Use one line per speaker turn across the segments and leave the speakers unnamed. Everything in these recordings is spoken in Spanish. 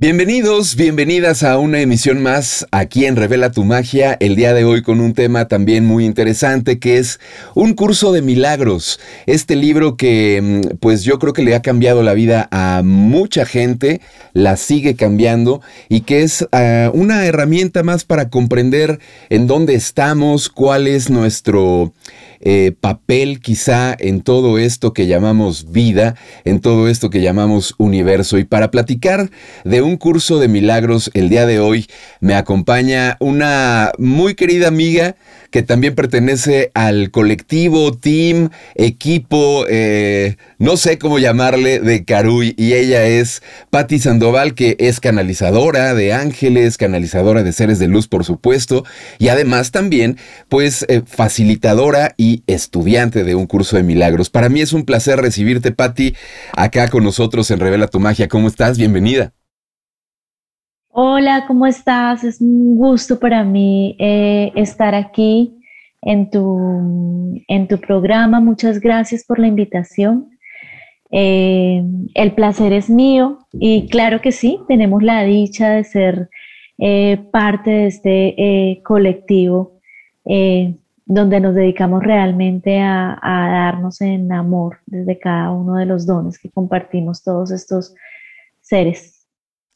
Bienvenidos, bienvenidas a una emisión más aquí en Revela tu Magia, el día de hoy con un tema también muy interesante que es un curso de milagros. Este libro que mm, pues yo creo que le ha cambiado la vida a mucha gente, la sigue cambiando y que es ah, una herramienta más para comprender en dónde estamos, cuál es nuestro eh, papel quizá en todo esto que llamamos vida, en todo esto que llamamos universo. Y para platicar de un curso de milagros el día de hoy, me acompaña una muy querida amiga que también pertenece al colectivo, team, equipo, eh, no sé cómo llamarle, de Caruy. Y ella es Patti Sandoval, que es canalizadora de ángeles, canalizadora de seres de luz, por supuesto. Y además también, pues, eh, facilitadora y estudiante de un curso de milagros. Para mí es un placer recibirte, Patti, acá con nosotros en Revela tu Magia. ¿Cómo estás? Bienvenida.
Hola, ¿cómo estás? Es un gusto para mí eh, estar aquí en tu, en tu programa. Muchas gracias por la invitación. Eh, el placer es mío y claro que sí, tenemos la dicha de ser eh, parte de este colectivo donde nos dedicamos realmente a, a darnos en amor desde cada uno de los dones que compartimos todos estos seres.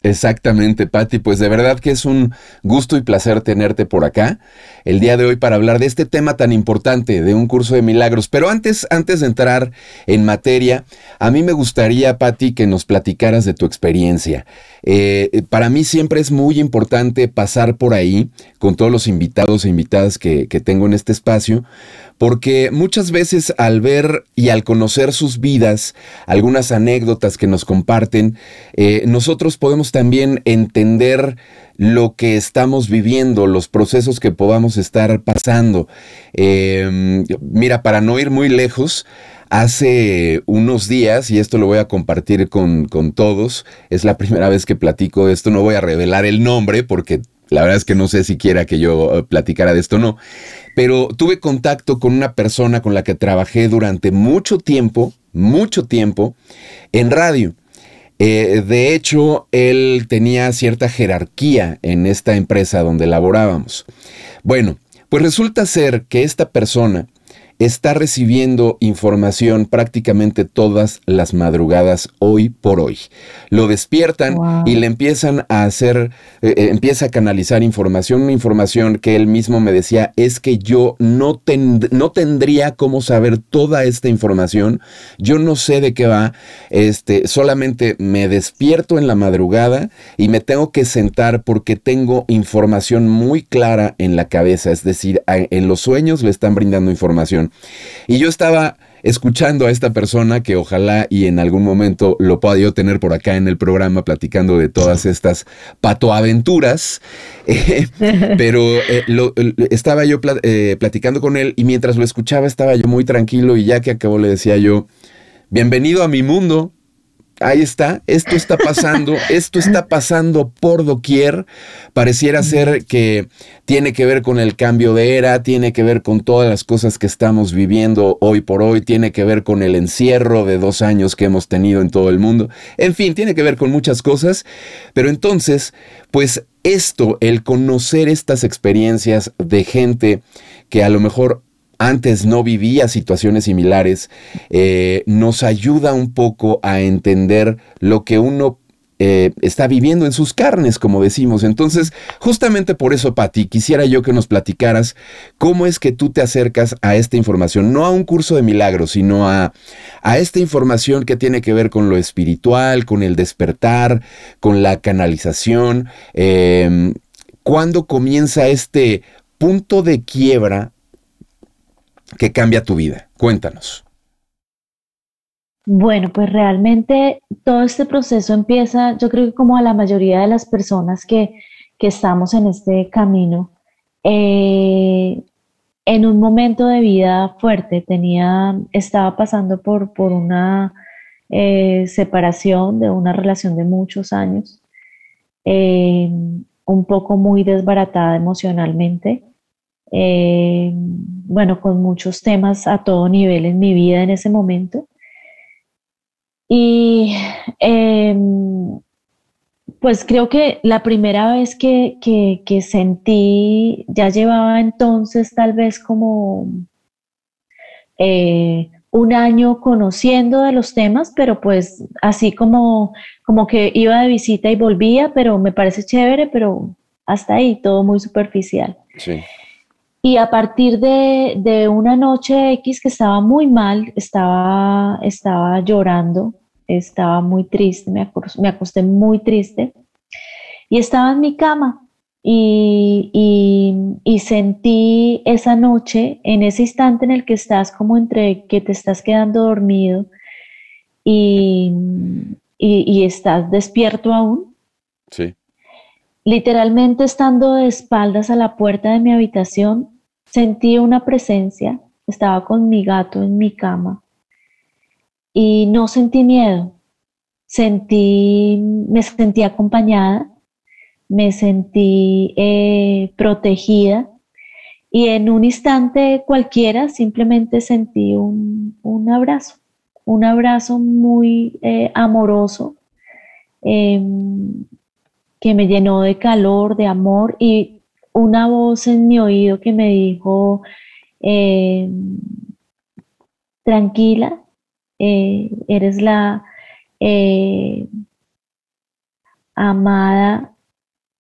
Exactamente, Patti. Pues de verdad que es un gusto y placer tenerte por acá el día de hoy para hablar de este tema tan importante de un curso de milagros. Pero antes, antes de entrar en materia, a mí me gustaría, Patti, que nos platicaras de tu experiencia. Eh, para mí siempre es muy importante pasar por ahí con todos los invitados e invitadas que, que tengo en este espacio, porque muchas veces al ver y al conocer sus vidas, algunas anécdotas que nos comparten, eh, nosotros podemos también entender lo que estamos viviendo, los procesos que podamos estar pasando. Em, mira, para no ir muy lejos, Hace unos días, y esto lo voy a compartir con, con, todos, es la primera vez que platico esto, no voy a revelar el nombre porque la verdad es que no sé siquiera que yo eh, platicara de esto o no, pero tuve contacto con una persona con la que trabajé durante mucho tiempo, mucho tiempo, en radio. Eh, de hecho, él tenía cierta jerarquía en esta empresa donde laborábamos. Bueno, pues resulta ser que esta persona está recibiendo información prácticamente todas las madrugadas hoy por hoy. Lo despiertan y le empiezan a hacer, eh, eh, empieza a canalizar información, una información que él mismo me decía, es que yo no, no tendría cómo saber toda esta información, yo no sé de qué va, este, solamente me despierto en la madrugada y me tengo que sentar porque tengo información muy clara en la cabeza, es decir, en los sueños le están brindando información. Y yo estaba escuchando a esta persona que ojalá y en algún momento lo pueda yo tener por acá en el programa platicando de todas estas patoaventuras, eh, pero eh, estaba yo eh, platicando con él y mientras lo escuchaba estaba yo muy tranquilo y ya que acabó le decía yo, bienvenido a mi mundo, ahí está, esto está pasando, esto está pasando por doquier. Pareciera ser que tiene que ver con el cambio de era, tiene que ver con todas las cosas que estamos viviendo hoy por hoy, tiene que ver con el encierro de dos años que hemos tenido en todo el mundo. En fin, tiene que ver con muchas cosas. Pero entonces, pues esto, el conocer estas experiencias de gente que a lo mejor antes no vivía situaciones similares, eh, nos ayuda un poco a entender lo que uno eh, está viviendo en sus carnes, como decimos. Entonces, justamente por eso, Patti, quisiera yo que nos platicaras cómo es que tú te acercas a esta información, no a un curso de milagros, sino a, a esta información que tiene que ver con lo espiritual, con el despertar, con la canalización. Em, ¿Cuándo comienza este punto de quiebra que cambia tu vida? Cuéntanos.
Bueno, pues realmente todo este proceso empieza, yo creo que como a la mayoría de las personas que, estamos en este camino, eh, en un momento de vida fuerte, tenía, estaba pasando por, por una eh, separación de una relación de muchos años, eh, un poco muy desbaratada emocionalmente eh, bueno, con muchos temas a todo nivel en mi vida en ese momento. Y em, Pues creo que la primera vez que, sentí, ya llevaba entonces tal vez como eh, un año conociendo de los temas, pero pues así como, como que iba de visita y volvía, pero me parece chévere, pero hasta ahí, todo muy superficial. Sí. Y a partir de, una noche X que estaba muy mal, estaba, estaba llorando, estaba muy triste, me, me acosté muy triste y estaba en mi cama y, y, sentí esa noche, en ese instante en el que estás como entre que te estás quedando dormido y, y estás despierto aún. Sí. Literalmente estando de espaldas a la puerta de mi habitación, Sentí una presencia, estaba con mi gato en mi cama y no sentí miedo, sentí, me sentí acompañada, me sentí eh, protegida y en un instante cualquiera simplemente sentí un, abrazo, un abrazo muy eh, amoroso em, que me llenó de calor, de amor y una voz en mi oído que me dijo, eh, tranquila, eh, eres la eh, amada,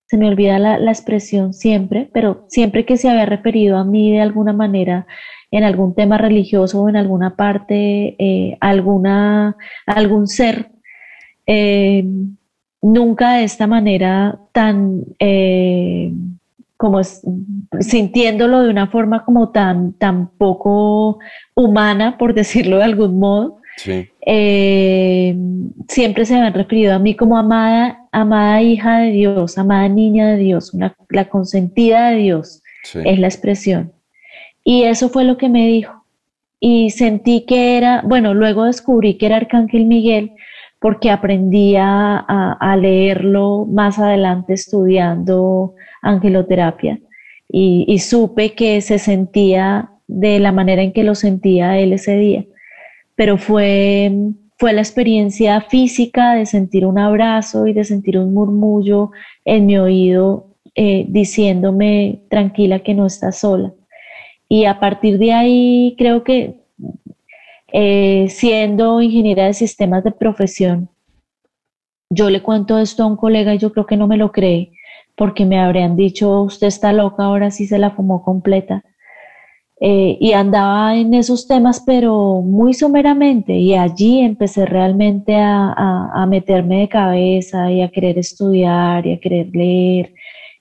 se me olvida la, expresión siempre, pero siempre que se había referido a mí de alguna manera en algún tema religioso o en alguna parte, alguna, algún ser, nunca de esta manera tan como sintiéndolo de una forma como tan, tan poco humana, por decirlo de algún modo. Eh, siempre se han referido a mí como amada, amada hija de Dios, amada niña de Dios, la consentida de Dios, es la expresión. Y eso fue lo que me dijo. Y sentí que era, bueno, luego descubrí que era Arcángel Miguel porque aprendí a leerlo más adelante estudiando angeloterapia y, supe que se sentía de la manera en que lo sentía él ese día. Pero fue, fue la experiencia física de sentir un abrazo y de sentir un murmullo en mi oído eh, diciéndome tranquila que no estás sola. Y a partir de ahí creo que eh, siendo ingeniera de sistemas de profesión, yo le cuento esto a un colega y yo creo que no me lo cree porque me habrían dicho, usted está loca, ahora sí se la fumó completa. Eh, y andaba en esos temas, pero muy someramente, y allí empecé realmente a, meterme de cabeza y a querer estudiar y a querer leer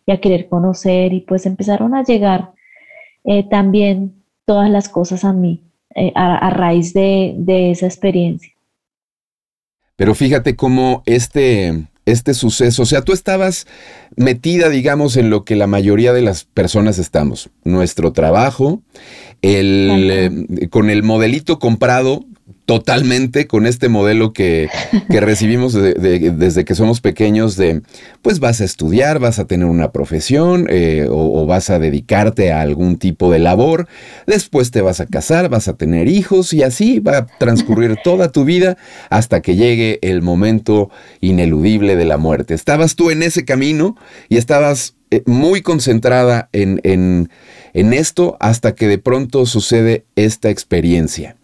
y a querer conocer, y pues empezaron a llegar eh, también todas las cosas a mí eh, a, raíz de, de esa experiencia.
Pero fíjate cómo este, este suceso? O sea, tú estabas metida, digamos, en lo que la mayoría de las personas estamos. Nuestro trabajo, el, eh, con el modelito comprado totalmente con este modelo que, recibimos desde que somos pequeños de, pues vas a estudiar, vas a tener una profesión eh, o, vas a dedicarte a algún tipo de labor, después te vas a casar, vas a tener hijos y así va a transcurrir toda tu vida hasta que llegue el momento ineludible de la muerte. Estabas tú en ese camino y estabas eh, muy concentrada en, en esto hasta que de pronto sucede esta experiencia.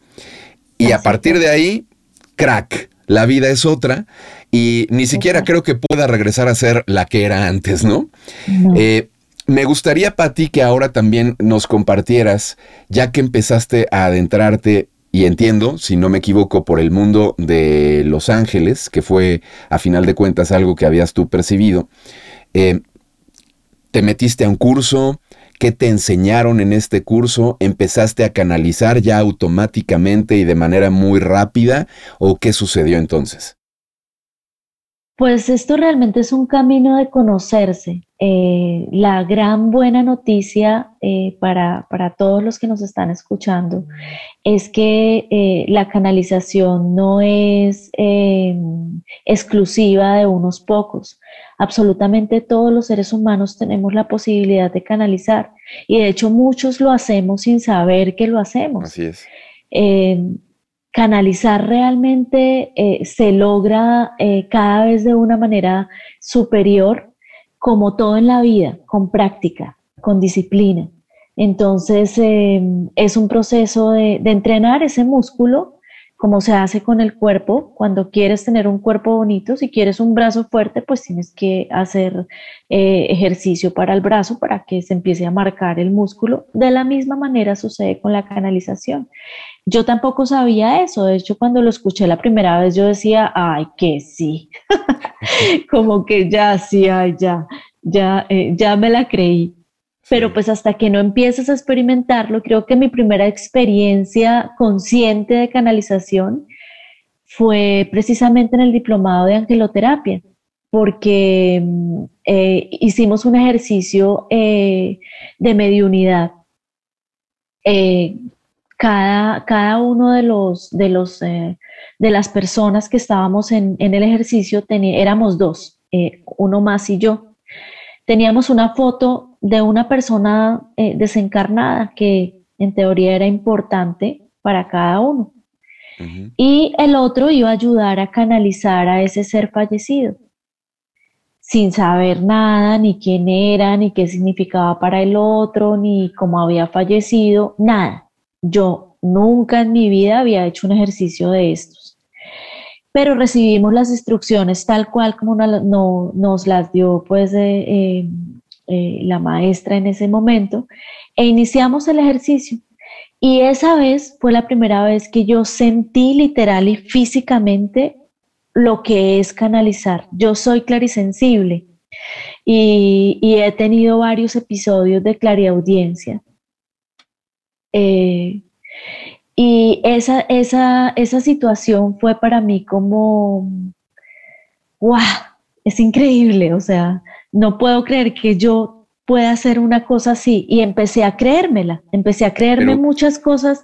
Y a partir de ahí, crack, la vida es otra y ni siquiera creo que pueda regresar a ser la que era antes, ¿no? Eh, me gustaría, Pati, que ahora también nos compartieras, ya que empezaste a adentrarte, y entiendo, si no me equivoco, por el mundo de Los Ángeles, que fue a final de cuentas algo que habías tú percibido, eh, te metiste a un curso, ¿Qué te enseñaron en este curso? ¿Empezaste a canalizar ya automáticamente y de manera muy rápida? ¿O qué sucedió entonces?
Pues esto realmente es un camino de conocerse. Eh, la gran buena noticia eh, para, todos los que nos están escuchando es que eh, la canalización no es exclusiva de unos pocos. Absolutamente todos los seres humanos tenemos la posibilidad de canalizar y de hecho muchos lo hacemos sin saber que lo hacemos.
Así es
canalizar realmente eh, se logra eh, cada vez de una manera superior, como todo en la vida, con práctica, con disciplina. Entonces, es un proceso de, de entrenar ese músculo como se hace con el cuerpo. Cuando quieres tener un cuerpo bonito, si quieres un brazo fuerte, pues tienes que hacer eh, ejercicio para el brazo para que se empiece a marcar el músculo. De la misma manera sucede con la canalización. Yo tampoco sabía eso. De hecho, cuando lo escuché la primera vez, yo decía, ay, que sí. como que ya, sí, ay, ya, ya, eh, ya me la creí pero pues hasta que no empiezas a experimentarlo, creo que mi primera experiencia consciente de canalización fue precisamente en el diplomado de angeloterapia, porque mm, eh, hicimos un ejercicio eh, de mediunidad. Eh, cada, cada, uno de los de los de las personas que estábamos en, en el ejercicio tenía, éramos dos, uno más y yo. Teníamos una foto de una persona eh, desencarnada que en teoría era importante para cada uno. Y el otro iba a ayudar a canalizar a ese ser fallecido, sin saber nada, ni quién era, ni qué significaba para el otro, ni cómo había fallecido, nada. Yo nunca en mi vida había hecho un ejercicio de estos. Pero recibimos las instrucciones tal cual como no, nos las dio pues eh, eh, la maestra en ese momento, e iniciamos el ejercicio. Y esa vez fue la primera vez que yo sentí literal y físicamente lo que es canalizar. Yo soy clarisensible y, y he tenido varios episodios de clariaudiencia. Eh, y esa, esa, esa situación fue para mí como, wow, es increíble, o sea, no puedo creer que yo pueda hacer una cosa así. Y empecé a creérmela, empecé a creerme muchas cosas.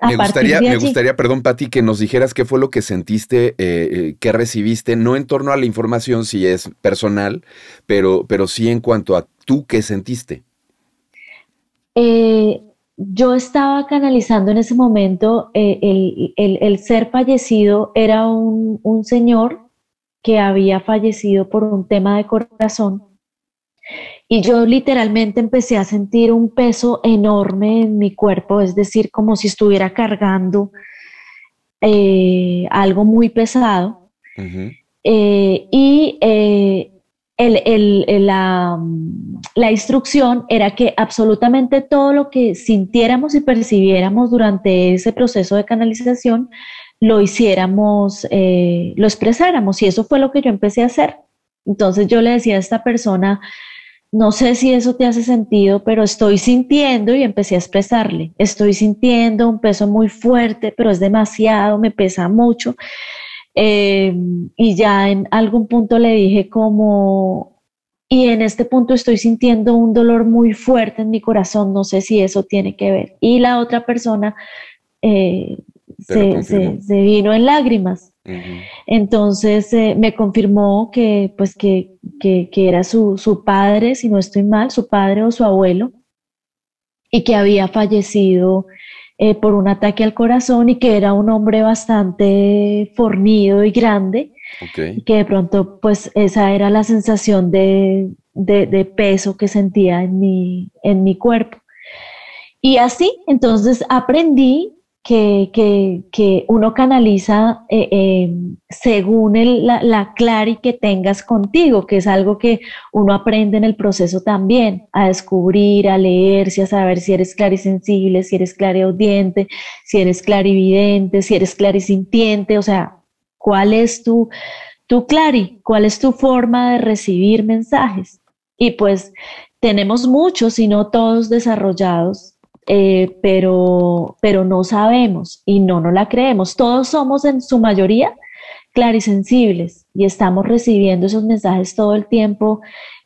A me gustaría, me gustaría, perdón, Pati, que nos dijeras qué fue lo que sentiste, eh, eh, qué recibiste, no en torno a la información, si es personal, pero, pero sí en cuanto a tú qué sentiste.
Eh, yo estaba canalizando en ese momento, el, ser fallecido era un, un señor que había fallecido por un tema de corazón. Y yo literalmente empecé a sentir un peso enorme en mi cuerpo, es decir, como si estuviera cargando eh, algo muy pesado. Eh, y la, la, instrucción era que absolutamente todo lo que sintiéramos y percibiéramos durante ese proceso de canalización lo hiciéramos, eh, lo expresáramos. Y eso fue lo que yo empecé a hacer. Entonces yo le decía a esta persona, no sé si eso te hace sentido, pero estoy sintiendo y empecé a expresarle, estoy sintiendo un peso muy fuerte, pero es demasiado, me pesa mucho. Eh, y ya en algún punto le dije como, y en este punto estoy sintiendo un dolor muy fuerte en mi corazón, no sé si eso tiene que ver. Y la otra persona eh, se, vino en lágrimas. Entonces eh, me confirmó que, pues, que, era su, padre, si no estoy mal, su padre o su abuelo, y que había fallecido eh, por un ataque al corazón y que era un hombre bastante fornido y grande, que de pronto pues esa era la sensación de, de, peso que sentía en mi, en mi cuerpo. Y así, entonces aprendí que, que, uno canaliza eh, eh, según la, la clari que tengas contigo, que es algo que uno aprende en el proceso también, a descubrir, a leerse, a saber si eres clarisensible, si eres clariaudiente, si eres clarividente, si eres clarisintiente, o sea, cuál es tu, tu clari, cuál es tu forma de recibir mensajes. Y pues tenemos muchos, y no todos desarrollados, eh, pero, pero no sabemos y no nos la creemos. Todos somos en su mayoría clarisensibles y estamos recibiendo esos mensajes todo el tiempo,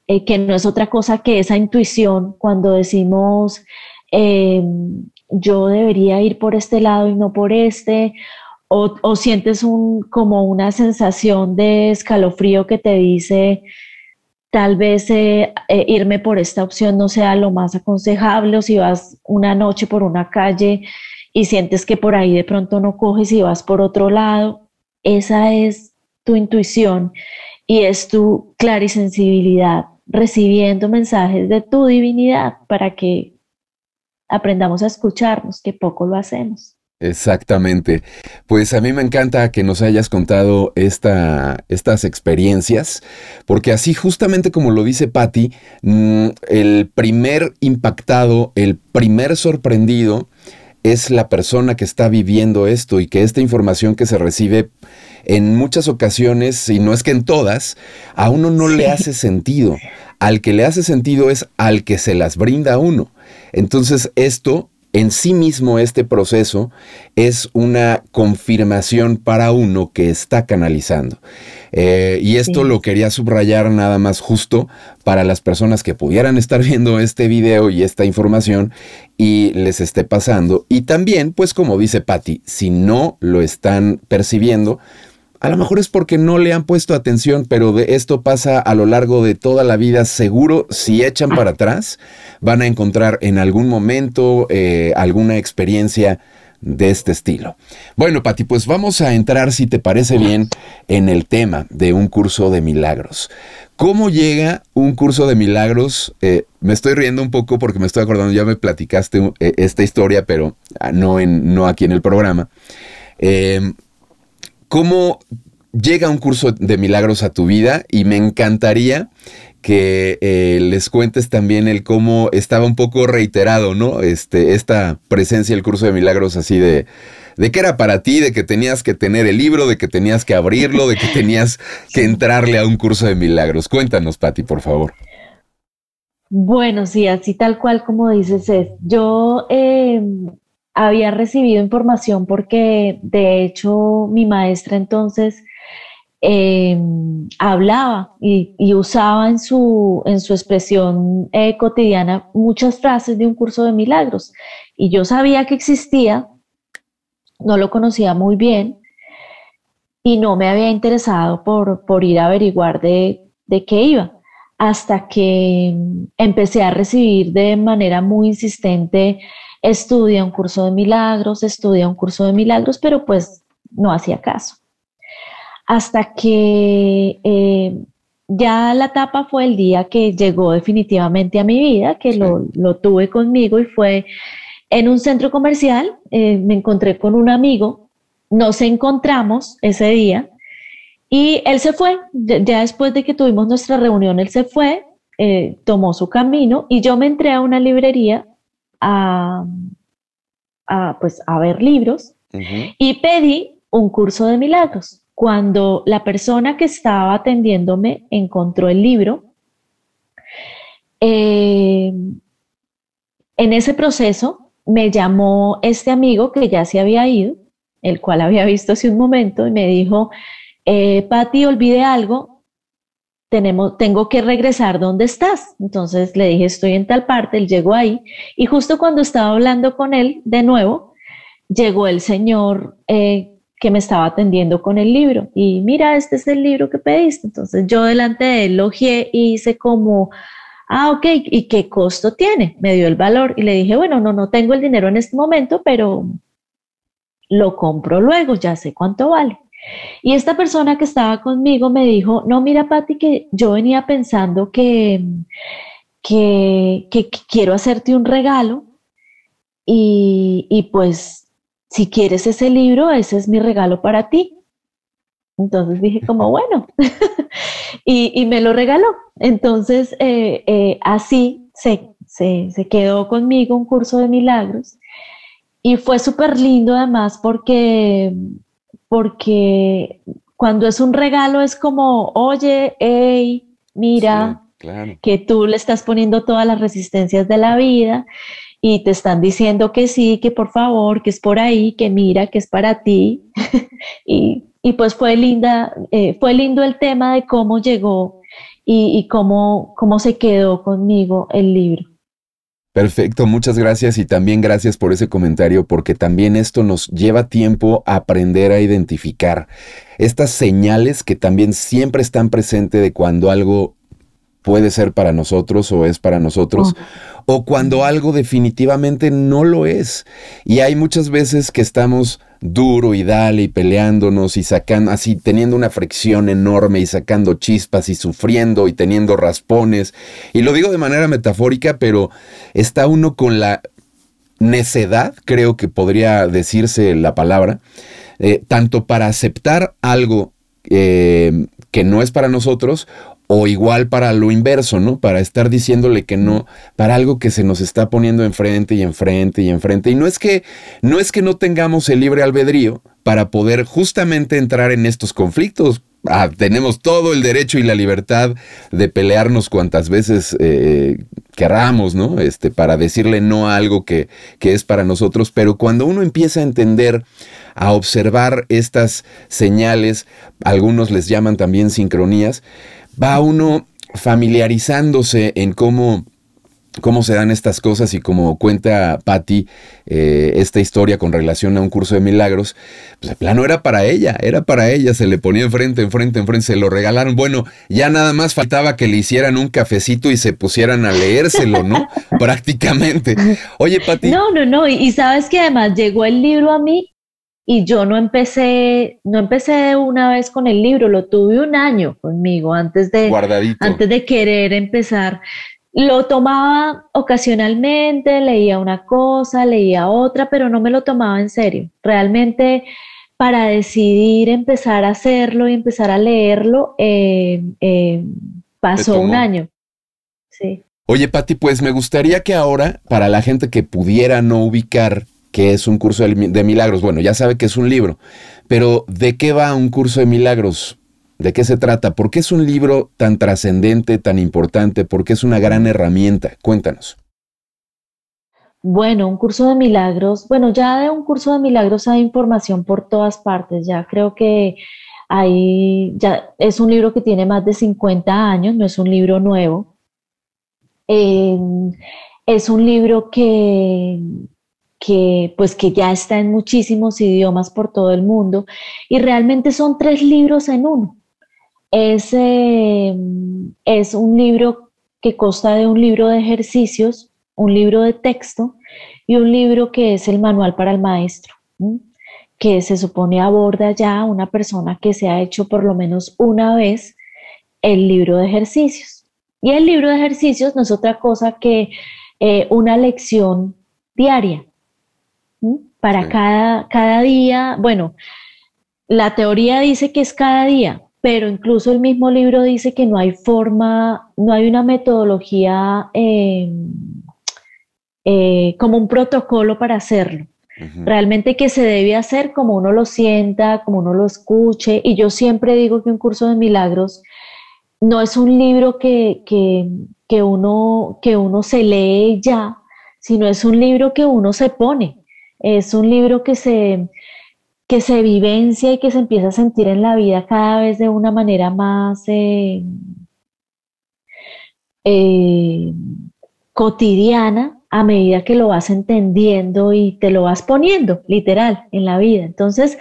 eh, que no es otra cosa que esa intuición cuando decimos em, yo debería ir por este lado y no por este, o, o sientes un, como una sensación de escalofrío que te dice, tal vez eh, eh, irme por esta opción no sea lo más aconsejable o si vas una noche por una calle y sientes que por ahí de pronto no coges y vas por otro lado, esa es tu intuición y es tu clarisensibilidad recibiendo mensajes de tu divinidad para que aprendamos a escucharnos, que poco lo hacemos.
Exactamente. Pues a mí me encanta que nos hayas contado esta, estas experiencias, porque así justamente como lo dice Patti, mm, el primer impactado, el primer sorprendido es la persona que está viviendo esto y que esta información que se recibe en muchas ocasiones, y no es que en todas, a uno no le hace sentido. Al que le hace sentido es al que se las brinda a uno. Entonces esto en sí mismo este proceso es una confirmación para uno que está canalizando. Eh, y esto lo quería subrayar nada más justo para las personas que pudieran estar viendo este video y esta información y les esté pasando. Y también, pues como dice Patti, si no lo están percibiendo, a lo mejor es porque no le han puesto atención, pero de esto pasa a lo largo de toda la vida. Seguro, si echan para atrás, van a encontrar en algún momento eh, alguna experiencia de este estilo. Bueno, Pati, pues vamos a entrar, si te parece bien, en el tema de un curso de milagros. ¿Cómo llega un curso de milagros? Eh, me estoy riendo un poco porque me estoy acordando, ya me platicaste eh, esta historia, pero ah, no, en, no aquí en el programa. ¿Cómo llega un curso de milagros a tu vida? Y me encantaría que eh, les cuentes también el cómo estaba un poco reiterado, ¿no? Este, esta presencia del curso de milagros así de, de qué era para ti, de que tenías que tener el libro, de que tenías que abrirlo, de que tenías que entrarle a un curso de milagros. Cuéntanos, Patti, por favor.
Bueno, sí, así tal cual como dices es. Yo eh, había recibido información porque de hecho mi maestra entonces em, hablaba y, usaba en su, en su expresión eh, cotidiana muchas frases de un curso de milagros. Y yo sabía que existía, no lo conocía muy bien y no me había interesado por, por ir a averiguar de, de qué iba hasta que empecé a recibir de manera muy insistente estudia un curso de milagros, estudia un curso de milagros, pero pues no hacía caso. Hasta que eh, ya la etapa fue el día que llegó definitivamente a mi vida, que lo, tuve conmigo y fue en un centro comercial, eh, me encontré con un amigo, nos encontramos ese día y él se fue, ya después de que tuvimos nuestra reunión, él se fue, eh, tomó su camino y yo me entré a una librería a, pues, a ver libros y pedí un curso de milagros. Cuando la persona que estaba atendiéndome encontró el libro, eh, en ese proceso me llamó este amigo que ya se había ido, el cual había visto hace un momento, y me dijo, eh, Patti, olvide algo, tengo que regresar donde estás. Entonces le dije, estoy en tal parte, él llegó ahí y justo cuando estaba hablando con él de nuevo, llegó el señor eh, que me estaba atendiendo con el libro y mira, este es el libro que pediste. Entonces yo delante de él logié y hice como, ah, ok, ¿y qué costo tiene? Me dio el valor y le dije, bueno, no, no tengo el dinero en este momento, pero lo compro luego, ya sé cuánto vale. Y esta persona que estaba conmigo me dijo, no, mira, Patti, que yo venía pensando que, que, quiero hacerte un regalo y, y, pues si quieres ese libro, ese es mi regalo para ti. Entonces dije como, bueno, y, me lo regaló. Entonces eh, eh, así se, se, se quedó conmigo un curso de milagros. Y fue súper lindo además porque porque cuando es un regalo es como, oye, hey, mira, que tú le estás poniendo todas las resistencias de la vida y te están diciendo que sí, que por favor, que es por ahí, que mira, que es para ti. y, pues fue linda, eh, fue lindo el tema de cómo llegó y, y cómo, cómo se quedó conmigo el libro.
Perfecto, muchas gracias y también gracias por ese comentario porque también esto nos lleva tiempo a aprender a identificar estas señales que también siempre están presentes de cuando algo puede ser para nosotros o es para nosotros, o cuando algo definitivamente no lo es. Y hay muchas veces que estamos duro y dale y peleándonos y sacando así, teniendo una fricción enorme y sacando chispas y sufriendo y teniendo raspones. Y lo digo de manera metafórica, pero está uno con la necedad, creo que podría decirse la palabra, eh, tanto para aceptar algo eh, que no es para nosotros o igual para lo inverso, ¿no? Para estar diciéndole que no, para algo que se nos está poniendo enfrente y enfrente y enfrente. Y no es que no es que no tengamos el libre albedrío para poder justamente entrar en estos conflictos. Ah, tenemos todo el derecho y la libertad de pelearnos cuantas veces eh, querramos, ¿no? Este, para decirle no a algo que, que es para nosotros. Pero cuando uno empieza a entender, a observar estas señales, algunos les llaman también sincronías, va uno familiarizándose en cómo cómo se dan estas cosas y como cuenta Patty eh, esta historia con relación a un curso de milagros, pues el plano era para ella, era para ella, se le ponía enfrente, enfrente, enfrente, se lo regalaron. Bueno, ya nada más faltaba que le hicieran un cafecito y se pusieran a leérselo, ¿no? Prácticamente. Oye, Patty.
No, no, no, y, y sabes que además llegó el libro a mí y yo no empecé, no empecé una vez con el libro, lo tuve un año conmigo antes de, antes de querer empezar. Lo tomaba ocasionalmente, leía una cosa, leía otra, pero no me lo tomaba en serio. Realmente para decidir empezar a hacerlo y empezar a leerlo, eh, eh, pasó un año. Sí.
Oye, Patti, pues me gustaría que ahora, para la gente que pudiera no ubicar que es un curso de milagros. Bueno, ya sabe que es un libro, pero ¿de qué va un curso de milagros? ¿De qué se trata? ¿Por qué es un libro tan trascendente, tan importante? ¿Por qué es una gran herramienta? Cuéntanos.
Bueno, un curso de milagros, bueno, ya de un curso de milagros hay información por todas partes, ya creo que hay, ya es un libro que tiene más de 50 años, no es un libro nuevo. Eh, es un libro que, que pues que ya está en muchísimos idiomas por todo el mundo y realmente son tres libros en uno. Es, eh, es un libro que consta de un libro de ejercicios, un libro de texto y un libro que es el manual para el maestro, que se supone aborda ya una persona que se ha hecho por lo menos una vez el libro de ejercicios. Y el libro de ejercicios no es otra cosa que eh, una lección diaria para cada, cada día. Bueno, la teoría dice que es cada día, pero incluso el mismo libro dice que no hay forma, no hay una metodología em, eh, como un protocolo para hacerlo. Realmente que se debe hacer como uno lo sienta, como uno lo escuche. Y yo siempre digo que un curso de milagros no es un libro que, que, uno, que uno se lee ya, sino es un libro que uno se pone. Es un libro que se, que se vivencia y que se empieza a sentir en la vida cada vez de una manera más eh, eh, cotidiana a medida que lo vas entendiendo y te lo vas poniendo, literal, en la vida. Entonces,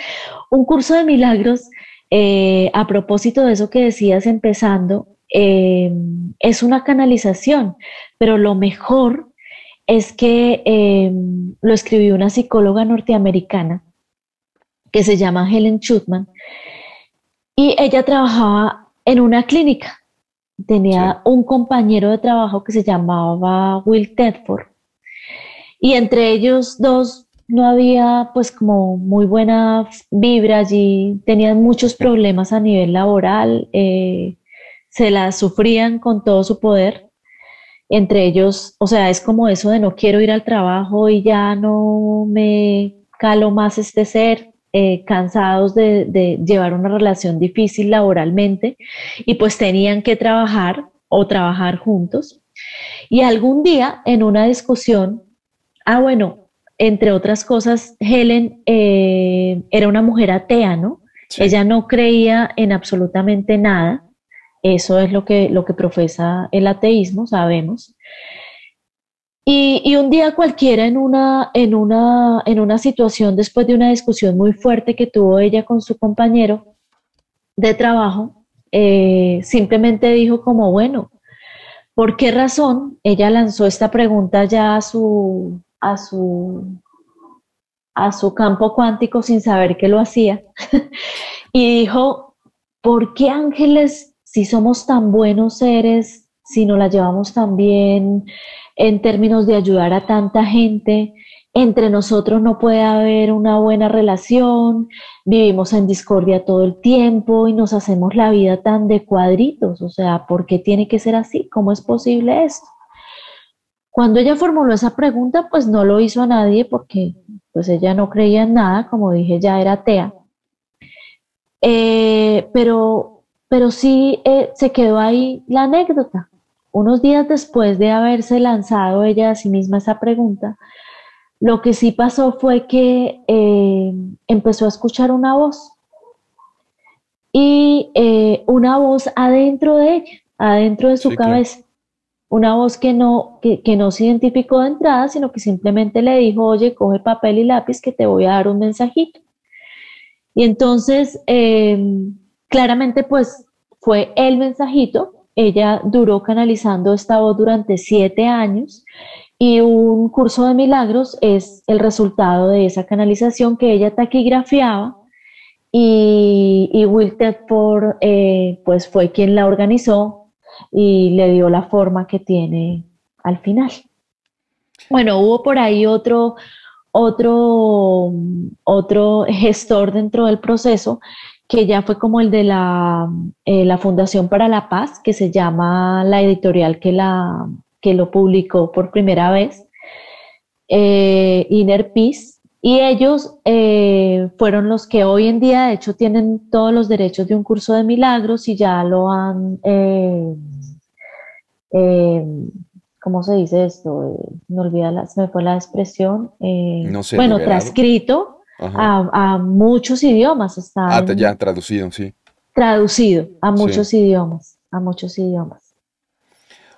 un curso de milagros, eh, a propósito de eso que decías empezando, es una canalización, pero lo mejor es que em, lo escribió una psicóloga norteamericana que se llama Helen Schutman y ella trabajaba en una clínica. Tenía un compañero de trabajo que se llamaba Will Tedford y entre ellos dos no había pues como muy buena vibra allí, tenían muchos problemas a nivel laboral, eh, se las sufrían con todo su poder entre ellos, o sea, es como eso de no quiero ir al trabajo y ya no me calo más este ser, eh, cansados de, llevar una relación difícil laboralmente y pues tenían que trabajar o trabajar juntos. Y algún día en una discusión, ah, bueno, entre otras cosas, Helen eh, era una mujer atea, ¿no? Ella no creía en absolutamente nada eso es lo que, lo que profesa el ateísmo, sabemos. Y, un día cualquiera en una, en, una, en una situación, después de una discusión muy fuerte que tuvo ella con su compañero de trabajo, eh, simplemente dijo como, bueno, ¿Por qué razón ella lanzó esta pregunta ya a su, a su, a su campo cuántico sin saber que lo hacía? y dijo, ¿por qué ángeles, si somos tan buenos seres, si nos la llevamos tan bien en términos de ayudar a tanta gente, entre nosotros no puede haber una buena relación, vivimos en discordia todo el tiempo y nos hacemos la vida tan de cuadritos. O sea, ¿por qué tiene que ser así? ¿Cómo es posible esto? Cuando ella formuló esa pregunta, pues no lo hizo a nadie porque pues ella no creía en nada, como dije, ya era atea. Eh, pero, pero sí eh, se quedó ahí la anécdota. Unos días después de haberse lanzado ella a sí misma esa pregunta, lo que sí pasó fue que eh, empezó a escuchar una voz y eh, una voz adentro de ella, adentro de su cabeza. Una voz que no, que, no se identificó de entrada, sino que simplemente le dijo, oye, coge papel y lápiz que te voy a dar un mensajito. Y entonces, eh, claramente, pues fue el mensajito. Ella duró canalizando esta voz durante siete años y un curso de milagros es el resultado de esa canalización que ella taquigrafiaba y, y Will Tedford eh, pues fue quien la organizó y le dio la forma que tiene al final. Bueno, hubo por ahí otro, otro, otro gestor dentro del proceso que ya fue como el de la, eh, la Fundación para la Paz, que se llama la editorial que la, que lo publicó por primera vez, eh, Inner Peace, y ellos eh, fueron los que hoy en día, de hecho, tienen todos los derechos de un curso de milagros y ya lo han, eh, ¿cómo se dice esto? me olvida, la, se me fue la expresión.
no sé,
bueno, transcrito a, muchos idiomas. Está
ah, ya traducido, sí.
Traducido a muchos idiomas, a muchos idiomas.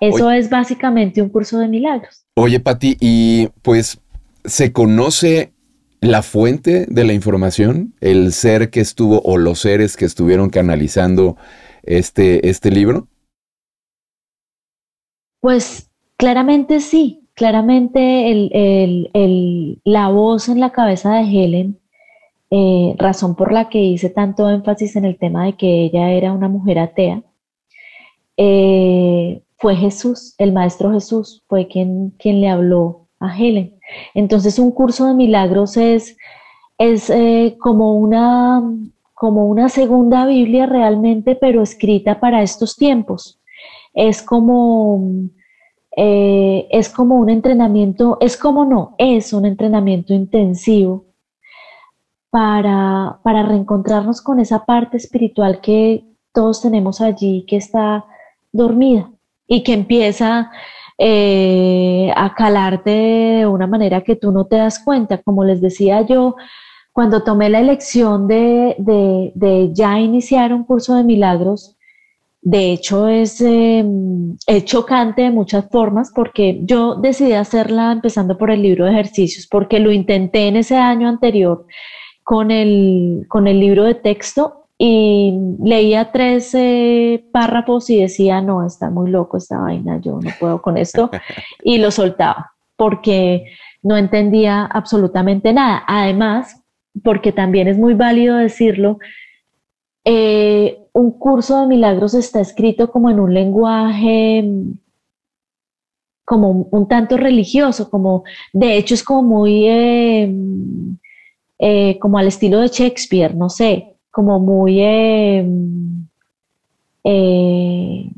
Eso es básicamente un curso de milagros.
Oye, Pati, y pues se conoce la fuente de la información, el ser que estuvo o los seres que estuvieron canalizando este, este libro.
Pues claramente sí, claramente la voz en la cabeza de Helen, eh, razón por la que hice tanto énfasis en el tema de que ella era una mujer atea, eh, fue Jesús, el Maestro Jesús, fue quien, quien le habló a Helen. Entonces un curso de milagros es, es eh, como, una, como una segunda Biblia realmente, pero escrita para estos tiempos. Es como, eh, es como un entrenamiento, es como no, es un entrenamiento intensivo para, para reencontrarnos con esa parte espiritual que todos tenemos allí, que está dormida y que empieza eh, a calarte de una manera que tú no te das cuenta. Como les decía yo, cuando tomé la elección de, de, ya iniciar un curso de milagros, de hecho es, em, es, chocante de muchas formas porque yo decidí hacerla empezando por el libro de ejercicios, porque lo intenté en ese año anterior con el, con el libro de texto y leía tres párrafos y decía, no, está muy loco esta vaina, yo no puedo con esto, y lo soltaba, porque no entendía absolutamente nada. Además, porque también es muy válido decirlo, eh, un curso de milagros está escrito como en un lenguaje como un, tanto religioso, como de hecho es como muy eh, eh, como al estilo de Shakespeare, no sé, como muy... Em, eh,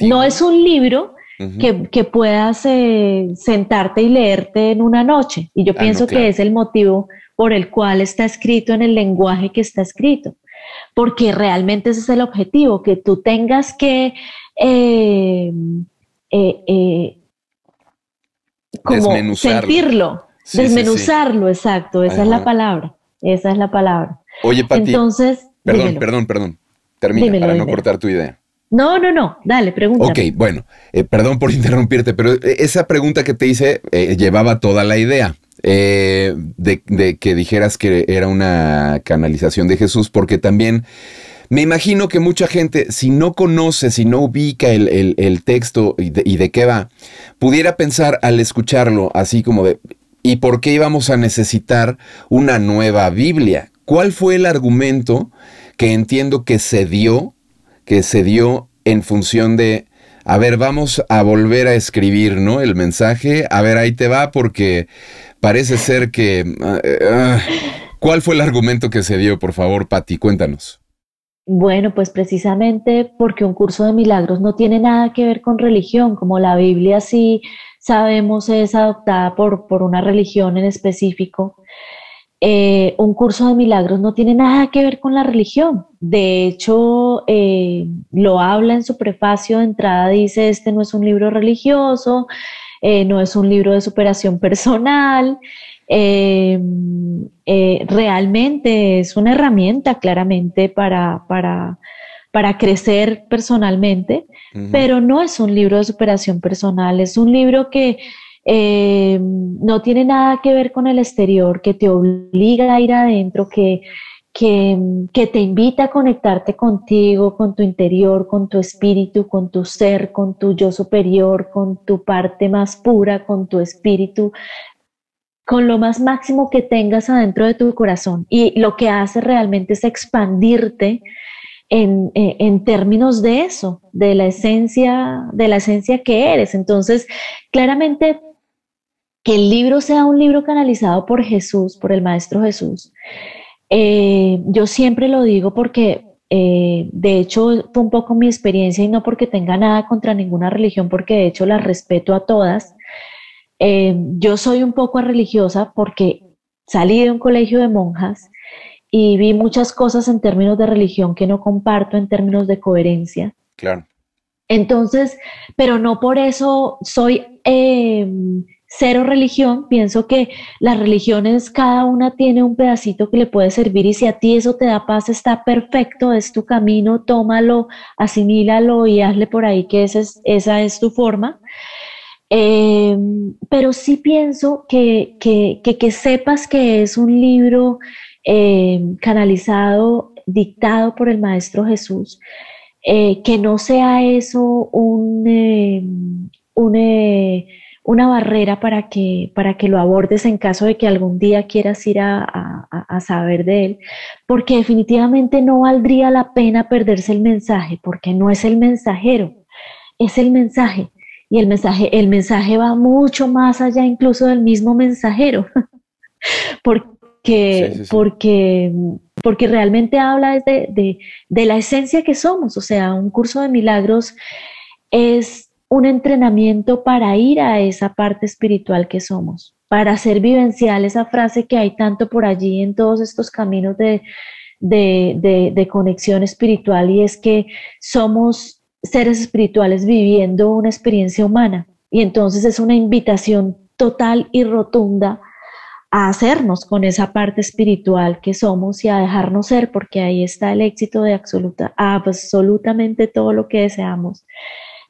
no es un libro que, puedas eh, sentarte y leerte en una noche. Y yo ah, pienso que es el motivo por el cual está escrito en el lenguaje que está escrito. Porque realmente ese es el objetivo, que tú tengas que... Em, eh, como sentirlo, desmenuzarlo, exacto, esa es la palabra, esa es la palabra.
Oye, Pati. Entonces. Perdón, perdón, perdón. Termina para no cortar tu idea.
No, no, no. Dale, pregunta.
Ok, bueno, eh, perdón por interrumpirte, pero eh, esa pregunta que te hice eh, llevaba toda la idea. De, que dijeras que era una canalización de Jesús, porque también Me imagino que mucha gente, si no conoce, si no ubica el, texto y de, y de, qué va, pudiera pensar al escucharlo así como de, ¿y por qué íbamos a necesitar una nueva Biblia? ¿Cuál fue el argumento que entiendo que se dio, que se dio en función de, a ver, vamos a volver a escribir, ¿no? El mensaje, a ver, ahí te va porque parece ser que... Ah, ah, ¿Cuál fue el argumento que se dio, por favor, Patti? Cuéntanos.
Bueno, pues precisamente porque un curso de milagros no tiene nada que ver con religión, como la Biblia sí sabemos es adoptada por, por una religión en específico. Eh, un curso de milagros no tiene nada que ver con la religión. De hecho, eh, lo habla en su prefacio de entrada, dice, este no es un libro religioso, eh, no es un libro de superación personal, realmente es una herramienta claramente para, para, para crecer personalmente, pero no es un libro de superación personal, es un libro que eh, no tiene nada que ver con el exterior, que te obliga a ir adentro, que, que, que, te invita a conectarte contigo, con tu interior, con tu espíritu, con tu ser, con tu yo superior, con tu parte más pura, con tu espíritu, con lo más máximo que tengas adentro de tu corazón. Y lo que hace realmente es expandirte en, en, términos de eso, de la esencia, de la esencia que eres. Entonces, claramente que el libro sea un libro canalizado por Jesús, por el Maestro Jesús. Eh, yo siempre lo digo porque, eh, de hecho, fue un poco mi experiencia y no porque tenga nada contra ninguna religión, porque de hecho las respeto a todas. Eh, yo soy un poco religiosa porque salí de un colegio de monjas y vi muchas cosas en términos de religión que no comparto en términos de coherencia.
Claro.
Entonces, pero no por eso soy cero religión, pienso que las religiones, cada una tiene un pedacito que le puede servir y si a ti eso te da paz, está perfecto, es tu camino, tómalo, asimílalo y hazle por ahí que esa es, esa es tu forma. Eh, pero sí pienso que, que, sepas que es un libro eh, canalizado, dictado por el Maestro Jesús, eh, que no sea eso un, un una barrera para que, para que lo abordes en caso de que algún día quieras ir a, saber de él, porque definitivamente no valdría la pena perderse el mensaje, porque no es el mensajero, es el mensaje. Y el mensaje, el mensaje va mucho más allá incluso del mismo mensajero, porque, porque, porque realmente habla de, de, de la esencia que somos, o sea, un curso de milagros es un entrenamiento para ir a esa parte espiritual que somos, para hacer vivencial esa frase que hay tanto por allí en todos estos caminos de, de, conexión espiritual y es que somos seres espirituales viviendo una experiencia humana. Y entonces es una invitación total y rotunda a hacernos con esa parte espiritual que somos y a dejarnos ser, porque ahí está el éxito de absoluta, absolutamente todo lo que deseamos.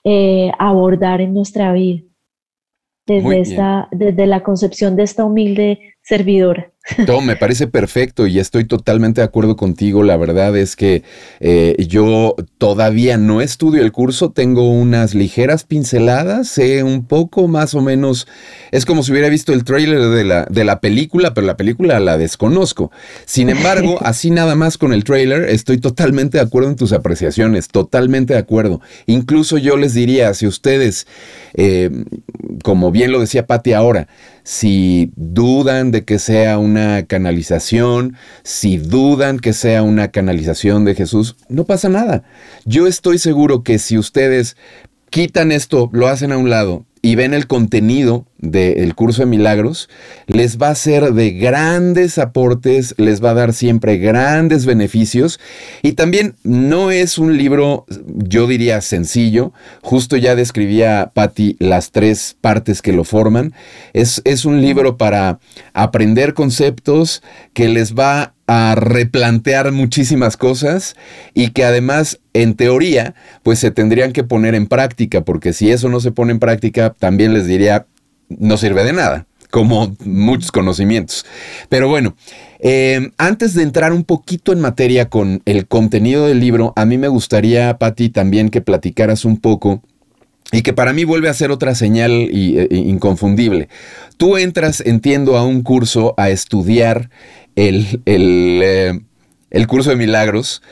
Eh, abordar en nuestra vida desde, esta, desde la concepción de esta humilde servidora.
Todo me parece perfecto y estoy totalmente de acuerdo contigo. La verdad es que eh, yo todavía no estudio el curso, tengo unas ligeras pinceladas, sé un poco más o menos, es como si hubiera visto el trailer de la, de la película, pero la película la desconozco. Sin embargo, así nada más con el trailer, estoy totalmente de acuerdo en tus apreciaciones, totalmente de acuerdo. Incluso yo les diría, si ustedes, eh, como bien lo decía Patti ahora, si dudan de que sea una canalización, si dudan que sea una canalización de Jesús, no pasa nada. Yo estoy seguro que si ustedes quitan esto, lo hacen a un lado y ven el contenido del curso de milagros, les va a ser de grandes aportes, les va a dar siempre grandes beneficios. Y también no es un libro, yo diría, sencillo, justo ya describía Patti las tres partes que lo forman, es, es un libro para aprender conceptos que les va a replantear muchísimas cosas y que además en teoría pues se tendrían que poner en práctica porque si eso no se pone en práctica también les diría no sirve de nada como muchos conocimientos. Pero bueno, eh, antes de entrar un poquito en materia con el contenido del libro, a mí me gustaría, Patti, también que platicaras un poco y que para mí vuelve a ser otra señal e, inconfundible. Tú entras, entiendo, a un curso a estudiar el, eh, el curso de milagros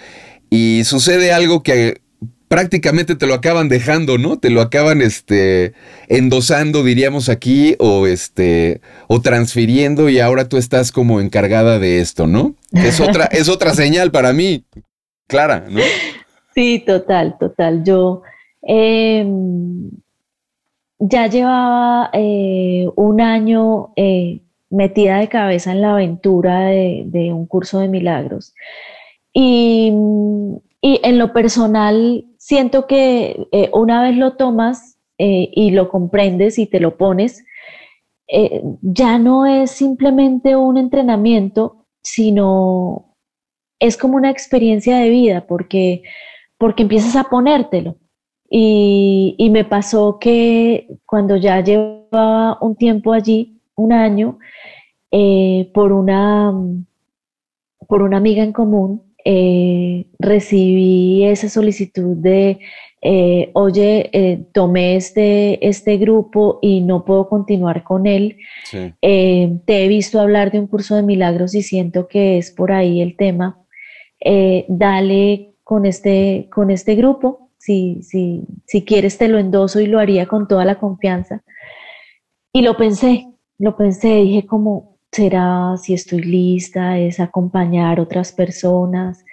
y sucede algo que prácticamente te lo acaban dejando, ¿no? Te lo acaban este endosando, diríamos aquí, o este, o transfiriendo, y ahora tú estás como encargada de esto, ¿no? Es otra, es otra señal para mí, clara, ¿no?
Sí, total, total. Yo em, ya llevaba eh, un año eh, metida de cabeza en la aventura de, de un curso de milagros. Y, y en lo personal, siento que eh, una vez lo tomas eh, y lo comprendes y te lo pones, eh, ya no es simplemente un entrenamiento, sino es como una experiencia de vida porque, porque empiezas a ponértelo. Y, y me pasó que cuando ya llevaba un tiempo allí, un año, por, una, por una amiga en común, eh, recibí esa solicitud de, eh, oye, eh, tomé este, este grupo y no puedo continuar con él. te he visto hablar de un curso de milagros y siento que es por ahí el tema. dale con este, con este grupo. Si, si, si quieres te lo endoso y lo haría con toda la confianza. Y lo pensé, lo pensé, dije como, será si estoy lista, es acompañar otras personas.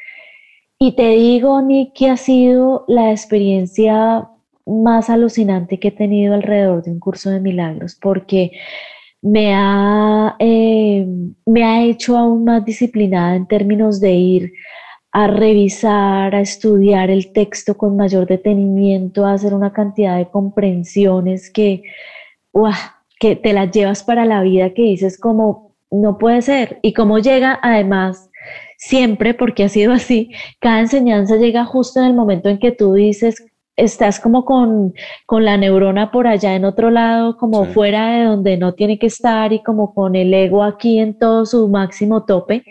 Y te digo, Nick, que ha sido la experiencia más alucinante que he tenido alrededor de un curso de milagros, porque me ha, eh, me ha hecho aún más disciplinada en términos de ir a revisar, a estudiar el texto con mayor detenimiento, a hacer una cantidad de comprensiones que, que te las llevas para la vida, que dices como, no puede ser. Y cómo llega, además, siempre, porque ha sido así, cada enseñanza llega justo en el momento en que tú dices, estás como con, la neurona por allá en otro lado, como fuera de donde no tiene que estar y como con el ego aquí en todo su máximo tope.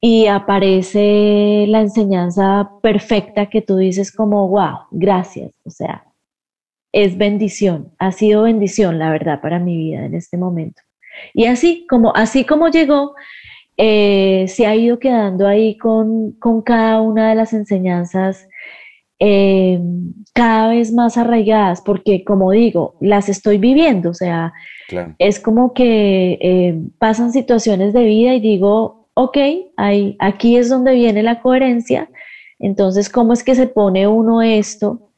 Y aparece la enseñanza perfecta que tú dices como, wow, gracias. O sea, es bendición, ha sido bendición, la verdad, para mi vida en este momento. Y así como, así como llegó, eh, se ha ido quedando ahí con, cada una de las enseñanzas eh, cada vez más arraigadas, porque como digo, las estoy viviendo, o sea, es como que eh, pasan situaciones de vida y digo, ok, hay, aquí es donde viene la coherencia, entonces, ¿cómo es que se pone uno esto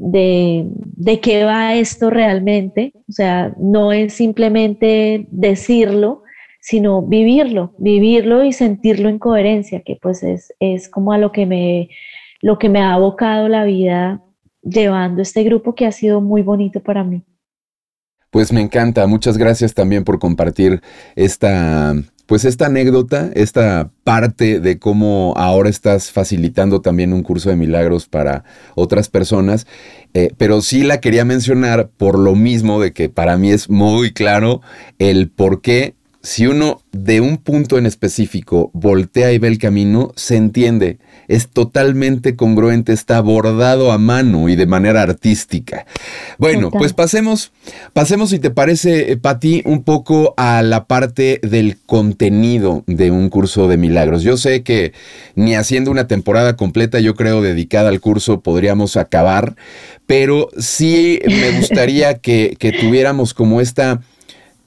de, de qué va esto realmente. O sea, no es simplemente decirlo, sino vivirlo, vivirlo y sentirlo en coherencia, que pues es, es como a lo que, me, lo que me ha abocado la vida llevando este grupo que ha sido muy bonito para mí.
Pues me encanta, muchas gracias también por compartir esta, pues esta anécdota, esta parte de cómo ahora estás facilitando también un curso de milagros para otras personas, eh, pero sí la quería mencionar por lo mismo de que para mí es muy claro el por qué si uno de un punto en específico voltea y ve el camino, se entiende. Es totalmente congruente, está bordado a mano y de manera artística. Bueno, pues pasemos, pasemos, si te parece, eh, Pati, un poco a la parte del contenido de un curso de milagros. Yo sé que ni haciendo una temporada completa, yo creo, dedicada al curso, podríamos acabar, pero sí me gustaría que, que tuviéramos como esta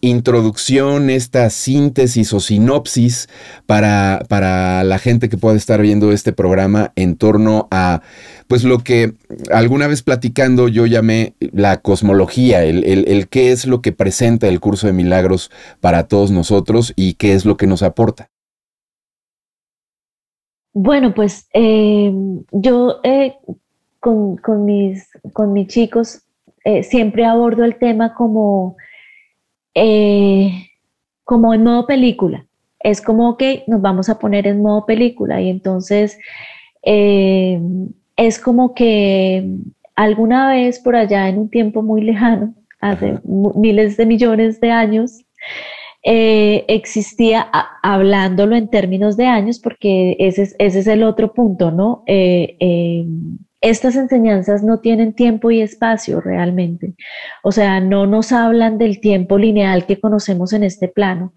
introducción, esta síntesis o sinopsis para, para la gente que pueda estar viendo este programa en torno a pues lo que alguna vez platicando yo llamé la cosmología, el, el, qué es lo que presenta el curso de milagros para todos nosotros y qué es lo que nos aporta.
Bueno, pues eh, yo eh, con, mis, con mis chicos eh, siempre abordo el tema como eh, como en modo película. Es como, que nos vamos a poner en modo película y entonces eh, es como que alguna vez por allá en un tiempo muy lejano, hace miles de millones de años, eh, existía, hablándolo en términos de años, porque ese es, ese es el otro punto, ¿no? Eh, estas enseñanzas no tienen tiempo y espacio realmente. O sea, no nos hablan del tiempo lineal que conocemos en este plano,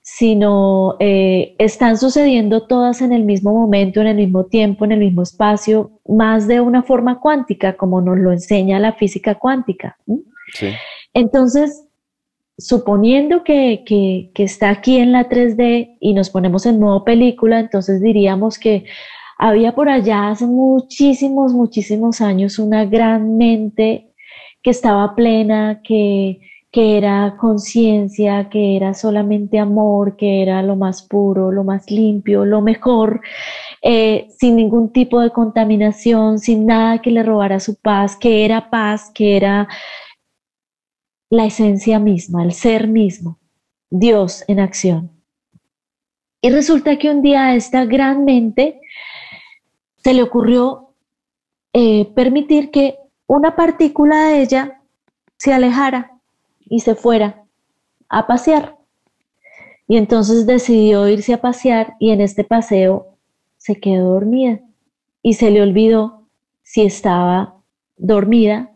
sino están sucediendo todas en el mismo momento, en el mismo tiempo, en el mismo espacio, más de una forma cuántica, como nos lo enseña la física cuántica. Entonces, suponiendo que, está aquí en la 3D y nos ponemos en modo película, entonces diríamos que había por allá hace muchísimos, muchísimos años una gran mente que estaba plena, que, era conciencia, que era solamente amor, que era lo más puro, lo más limpio, lo mejor, eh, sin ningún tipo de contaminación, sin nada que le robara su paz, que era paz, que era la esencia misma, el ser mismo, Dios en acción. Y resulta que un día esta gran mente se le ocurrió eh, permitir que una partícula de ella se alejara y se fuera a pasear. Y entonces decidió irse a pasear y en este paseo se quedó dormida y se le olvidó si estaba dormida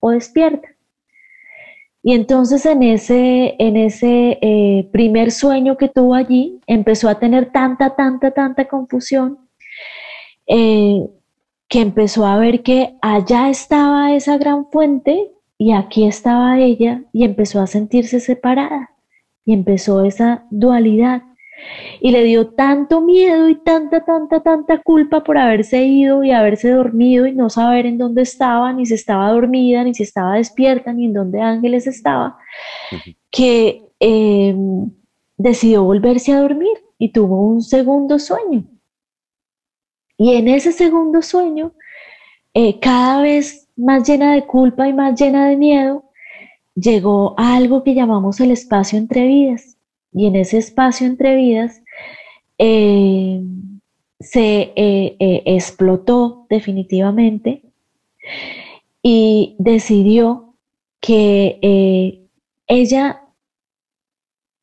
o despierta. Y entonces en ese, en ese eh, primer sueño que tuvo allí, empezó a tener tanta, tanta, tanta confusión, eh, que empezó a ver que allá estaba esa gran fuente y aquí estaba ella y empezó a sentirse separada y empezó esa dualidad y le dio tanto miedo y tanta, tanta, tanta culpa por haberse ido y haberse dormido y no saber en dónde estaba, ni si estaba dormida, ni si estaba despierta, ni en dónde Ángeles estaba, que em, decidió volverse a dormir y tuvo un segundo sueño. Y en ese segundo sueño, eh, cada vez más llena de culpa y más llena de miedo, llegó a algo que llamamos el espacio entre vidas. Y en ese espacio entre vidas eh, se eh, explotó definitivamente y decidió que ella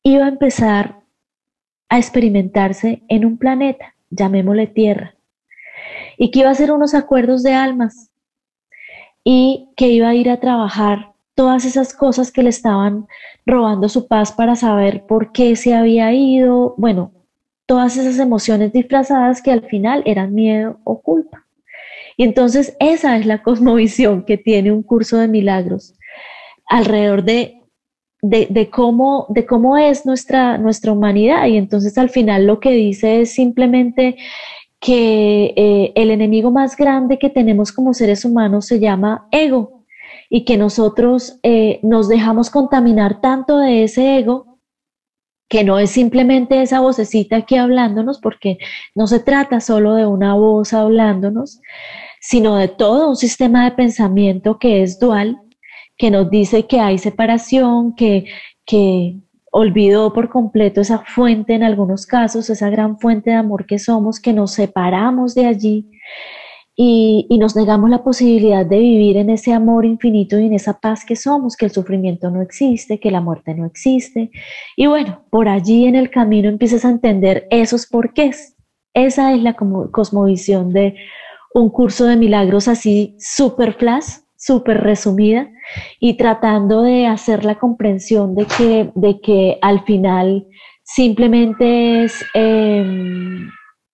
iba a empezar a experimentarse en un planeta, llamémosle Tierra, y que iba a hacer unos acuerdos de almas y que iba a ir a trabajar todas esas cosas que le estaban robando su paz para saber por qué se había ido, bueno, todas esas emociones disfrazadas que al final eran miedo o culpa. Y entonces esa es la cosmovisión que tiene un curso de milagros alrededor de, de, cómo, de cómo es nuestra, nuestra humanidad. Y entonces al final lo que dice es simplemente que eh, el enemigo más grande que tenemos como seres humanos se llama ego y que nosotros eh, nos dejamos contaminar tanto de ese ego que no es simplemente esa vocecita aquí hablándonos, porque no se trata solo de una voz hablándonos, sino de todo un sistema de pensamiento que es dual, que nos dice que hay separación, que, que olvidó por completo esa fuente en algunos casos, esa gran fuente de amor que somos, que nos separamos de allí y, nos negamos la posibilidad de vivir en ese amor infinito y en esa paz que somos, que el sufrimiento no existe, que la muerte no existe. Y bueno, por allí en el camino empiezas a entender esos porqués. Esa es la cosmovisión de un curso de milagros así súper flash, súper resumida y tratando de hacer la comprensión de que, de que al final simplemente es... Em,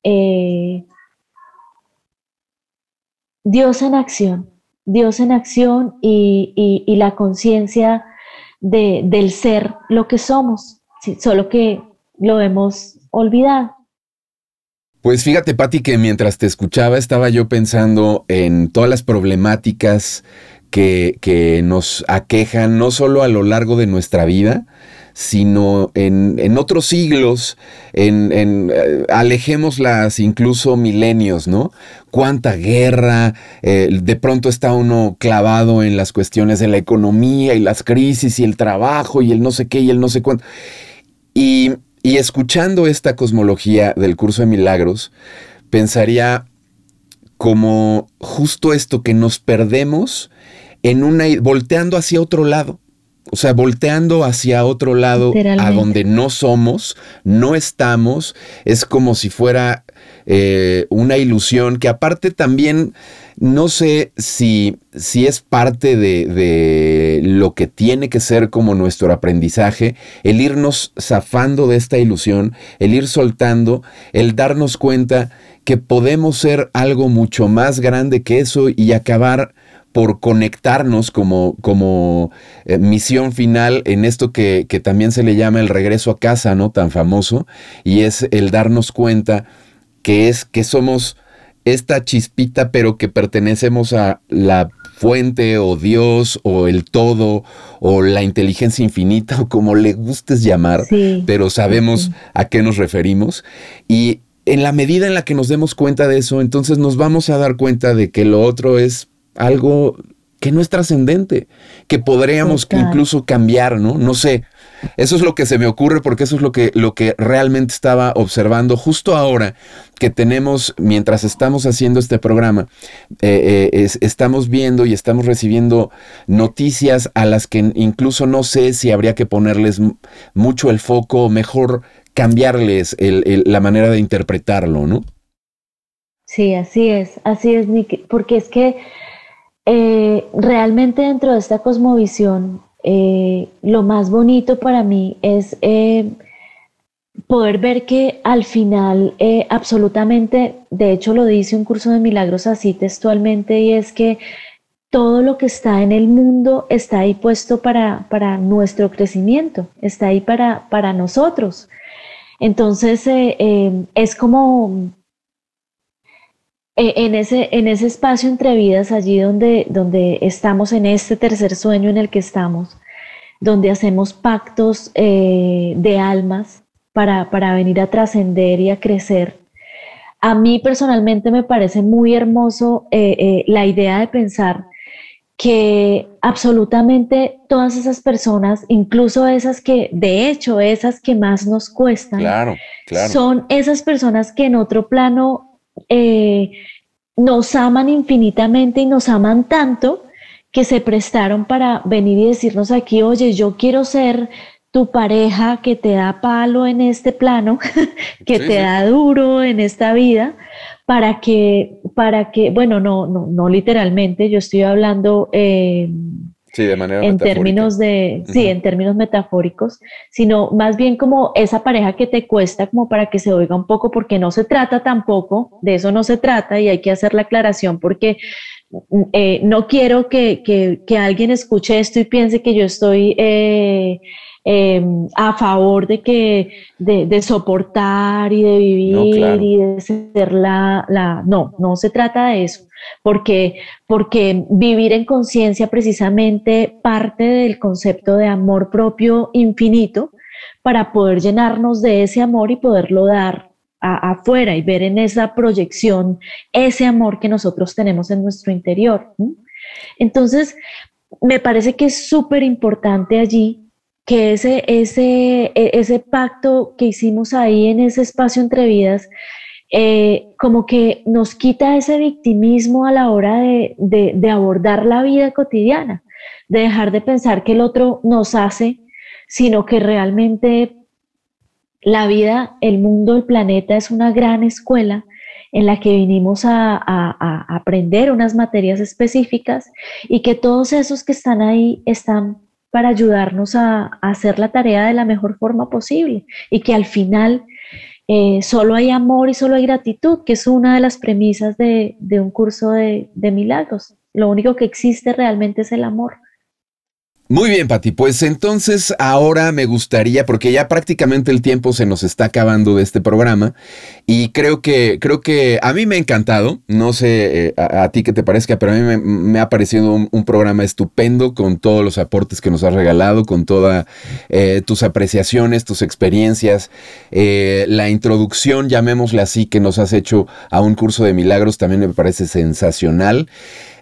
eh, Dios en acción, Dios en acción y, la conciencia del ser lo que somos, solo que lo hemos olvidado.
Pues fíjate, Patti, que mientras te escuchaba estaba yo pensando en todas las problemáticas que, que, nos aquejan, no solo a lo largo de nuestra vida, sino en, otros siglos, en, en eh, alejémoslas incluso milenios, ¿no? Cuánta guerra, eh, de pronto está uno clavado en las cuestiones de la economía y las crisis y el trabajo y el no sé qué y el no sé cuánto. Y, y escuchando esta cosmología del curso de milagros, pensaría como justo esto que nos perdemos en una volteando hacia otro lado. O sea, volteando hacia otro lado, a donde no somos, no estamos, es como si fuera eh, una ilusión que aparte también no sé si, si es parte de, de, lo que tiene que ser como nuestro aprendizaje, el irnos zafando de esta ilusión, el ir soltando, el darnos cuenta que podemos ser algo mucho más grande que eso y acabar por conectarnos como, como eh, misión final en esto que, que, también se le llama el regreso a casa, ¿no? Tan famoso, y es el darnos cuenta que es que somos esta chispita, pero que pertenecemos a la fuente o Dios o el todo o la inteligencia infinita o como le gustes llamar, pero sabemos a qué nos referimos. Y en la medida en la que nos demos cuenta de eso, entonces nos vamos a dar cuenta de que lo otro es algo que no es trascendente, que podríamos incluso cambiar, ¿no? No sé. Eso es lo que se me ocurre porque eso es lo que, lo que realmente estaba observando justo ahora que tenemos, mientras estamos haciendo este programa, eh, eh, estamos viendo y estamos recibiendo noticias a las que incluso no sé si habría que ponerles mucho el foco mejor cambiarles la manera de interpretarlo, ¿no?
Sí, así es, así es, porque es que eh, realmente dentro de esta cosmovisión, eh, lo más bonito para mí es eh, poder ver que al final, absolutamente, de hecho lo dice un curso de milagros así textualmente, y es que todo lo que está en el mundo está ahí puesto para, para nuestro crecimiento, está ahí para, para nosotros. Entonces, es como eh, en ese, en ese espacio entre vidas, allí donde, donde estamos en este tercer sueño en el que estamos, donde hacemos pactos eh, de almas para, para venir a trascender y a crecer. A mí personalmente me parece muy hermoso eh, la idea de pensar que absolutamente todas esas personas, incluso esas que, de hecho, esas que más nos cuestan, son esas personas que en otro plano eh, nos aman infinitamente y nos aman tanto que se prestaron para venir y decirnos aquí, oye, yo quiero ser tu pareja que te da palo en este plano, que te da duro en esta vida, para que, para que, bueno, no, no, no literalmente, yo estoy hablando eh,
Sí, de manera
en términos de, sí, en términos metafóricos, sino más bien como esa pareja que te cuesta como para que se oiga un poco, porque no se trata tampoco, de eso no se trata y hay que hacer la aclaración porque mm, eh, no quiero que, que, alguien escuche esto y piense que yo estoy eh, em, a favor de que de, soportar y de vivir y de ser la, la no, no se trata de eso porque, porque vivir en conciencia precisamente parte del concepto de amor propio infinito para poder llenarnos de ese amor y poderlo dar afuera y ver en esa proyección ese amor que nosotros tenemos en nuestro interior. Entonces, me parece que es súper importante allí que ese, ese, e, ese pacto que hicimos ahí en ese espacio entre vidas eh, como que nos quita ese victimismo a la hora de, de, abordar la vida cotidiana, de dejar de pensar que el otro nos hace, sino que realmente la vida, el mundo, el planeta es una gran escuela en la que vinimos a, a, aprender unas materias específicas y que todos esos que están ahí están para ayudarnos a, hacer la tarea de la mejor forma posible y que al final eh, solo hay amor y solo hay gratitud, que es una de las premisas de, un curso de milagros. Lo único que existe realmente es el amor.
Muy bien, Pati. Pues entonces ahora me gustaría, porque ya prácticamente el tiempo se nos está acabando de este programa, y creo que, creo que a mí me ha encantado. No sé eh, a, ti qué te parezca, pero a mí me, ha parecido un, programa estupendo con todos los aportes que nos has regalado, con todas eh, tus apreciaciones, tus experiencias, eh, la introducción, llamémosle así, que nos has hecho a un curso de milagros, también me parece sensacional.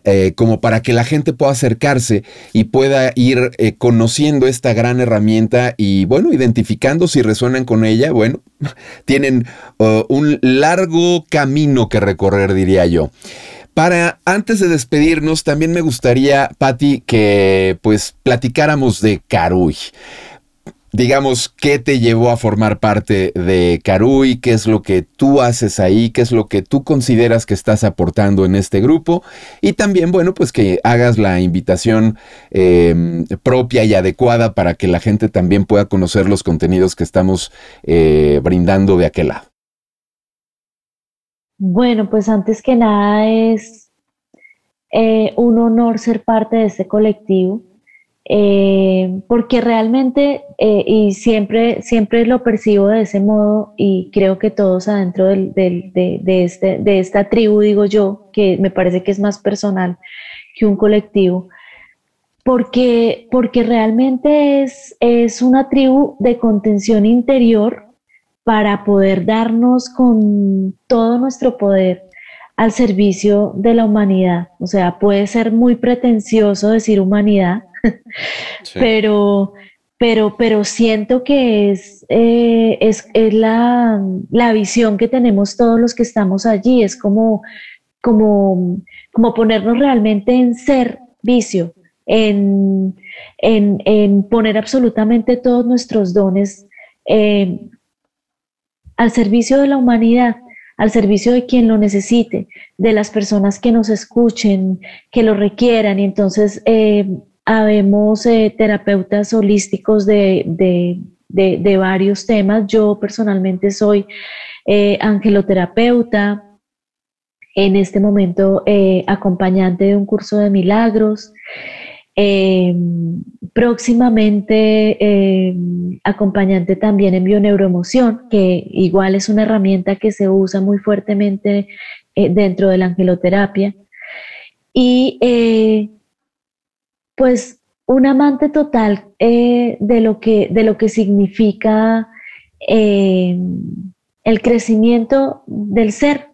Eh, como para que la gente pueda acercarse y pueda ir eh, conociendo esta gran herramienta y bueno, identificando si resuenan con ella, bueno, tienen uh, un largo camino que recorrer, diría yo. Para antes de despedirnos, también me gustaría, Patti, que pues platicáramos de Caruy digamos, qué te llevó a formar parte de Caruy, qué es lo que tú haces ahí, qué es lo que tú consideras que estás aportando en este grupo y también, bueno, pues que hagas la invitación em, propia y adecuada para que la gente también pueda conocer los contenidos que estamos eh, brindando de aquel lado.
Bueno, pues antes que nada es eh, un honor ser parte de este colectivo. Eh, porque realmente, eh, y siempre, siempre lo percibo de ese modo, y creo que todos adentro del, de, de, este, de esta tribu, digo yo, que me parece que es más personal que un colectivo, porque, porque realmente es, es una tribu de contención interior para poder darnos con todo nuestro poder al servicio de la humanidad. O sea, puede ser muy pretencioso decir humanidad, pero, pero, pero siento que es, eh, es, la, visión que tenemos todos los que estamos allí, es como, como, como ponernos realmente en ser vicio, en, en, poner absolutamente todos nuestros dones eh, al servicio de la humanidad al servicio de quien lo necesite, de las personas que nos escuchen, que lo requieran. Y entonces eh, habemos eh, terapeutas holísticos de, de, varios temas. Yo personalmente soy eh, angeloterapeuta, en este momento eh, acompañante de un curso de milagros. próximamente acompañante también en bioneuroemoción, que igual es una herramienta que se usa muy fuertemente dentro de la angeloterapia. Y pues un amante total eh, de, lo que, de lo que significa eh, el crecimiento del ser,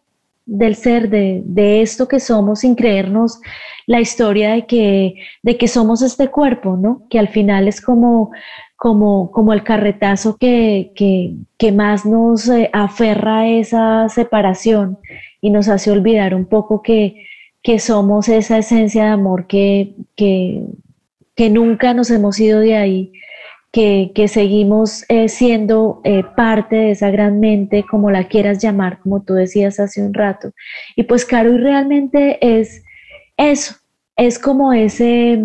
del ser, de, esto que somos sin creernos la historia de que, de que somos este cuerpo, ¿no? Que al final es como, como, como el carretazo que, que, más nos eh, aferra a esa separación y nos hace olvidar un poco que, que somos esa esencia de amor que, que, nunca nos hemos ido de ahí, que, seguimos eh, siendo eh, parte de esa gran mente, como la quieras llamar, como tú decías hace un rato. Y pues Caro, y realmente es eso, es como ese,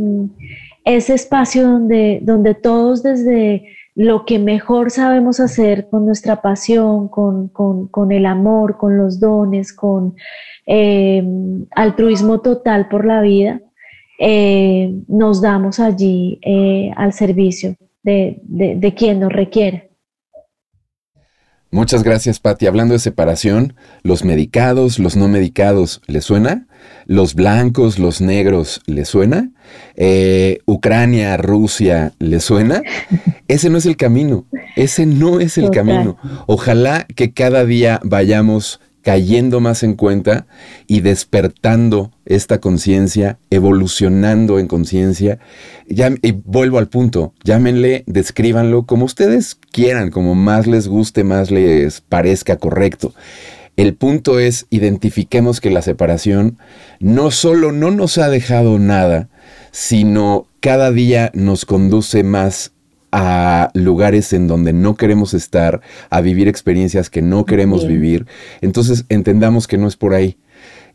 ese espacio donde, donde todos desde lo que mejor sabemos hacer con nuestra pasión, con, con el amor, con los dones, con eh, altruismo total por la vida, eh, nos damos allí eh, al servicio de, quien nos requiere.
Muchas gracias, Patti. Hablando de separación, los medicados, los no medicados, ¿le suena? ¿Los blancos, los negros, ¿le suena? Ucrania, Rusia, ¿le suena? Ese no es el camino. Ese no es el camino. Ojalá que cada día vayamos cayendo más en cuenta y despertando esta conciencia, evolucionando en conciencia. Y vuelvo al punto, llámenle, descríbanlo como ustedes quieran, como más les guste, más les parezca correcto. El punto es, identifiquemos que la separación no solo no nos ha dejado nada, sino cada día nos conduce más a lugares en donde no queremos estar, a vivir experiencias que no queremos vivir. Entonces entendamos que no es por ahí.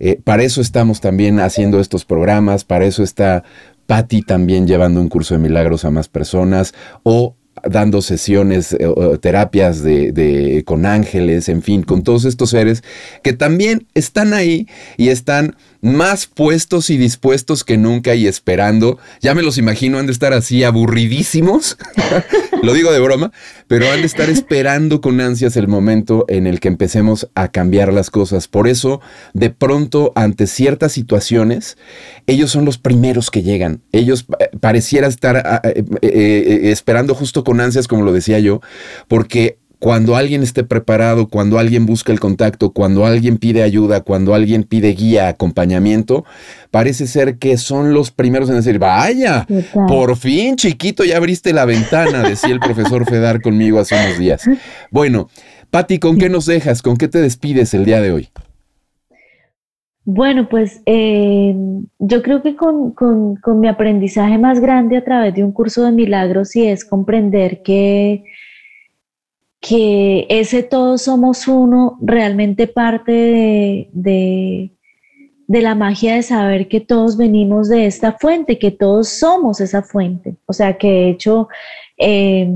Eh, para eso estamos también haciendo estos programas, para eso está Patti también llevando un curso de milagros a más personas o dando sesiones, eh, terapias de, con ángeles, en fin, con todos estos seres que también están ahí y están más puestos y dispuestos que nunca y esperando. Ya me los imagino, han de estar así aburridísimos, lo digo de broma, pero han de estar esperando con ansias el momento en el que empecemos a cambiar las cosas. Por eso, de pronto, ante ciertas situaciones, ellos son los primeros que llegan. Ellos eh, pareciera estar ah, eh, esperando justo con ansias, como lo decía yo, porque cuando alguien esté preparado, cuando alguien busca el contacto, cuando alguien pide ayuda, cuando alguien pide guía, acompañamiento, parece ser que son los primeros en decir, vaya, por fin chiquito, ya abriste la ventana, decía el profesor Fedar conmigo hace unos días. Bueno, Patti, ¿con qué nos dejas? ¿Con qué te despides el día de hoy?
Bueno, pues eh, yo creo que con, mi aprendizaje más grande a través de un curso de milagros y es comprender que, que ese todos somos uno realmente parte de, de, la magia de saber que todos venimos de esta fuente, que todos somos esa fuente. O sea, que de hecho eh,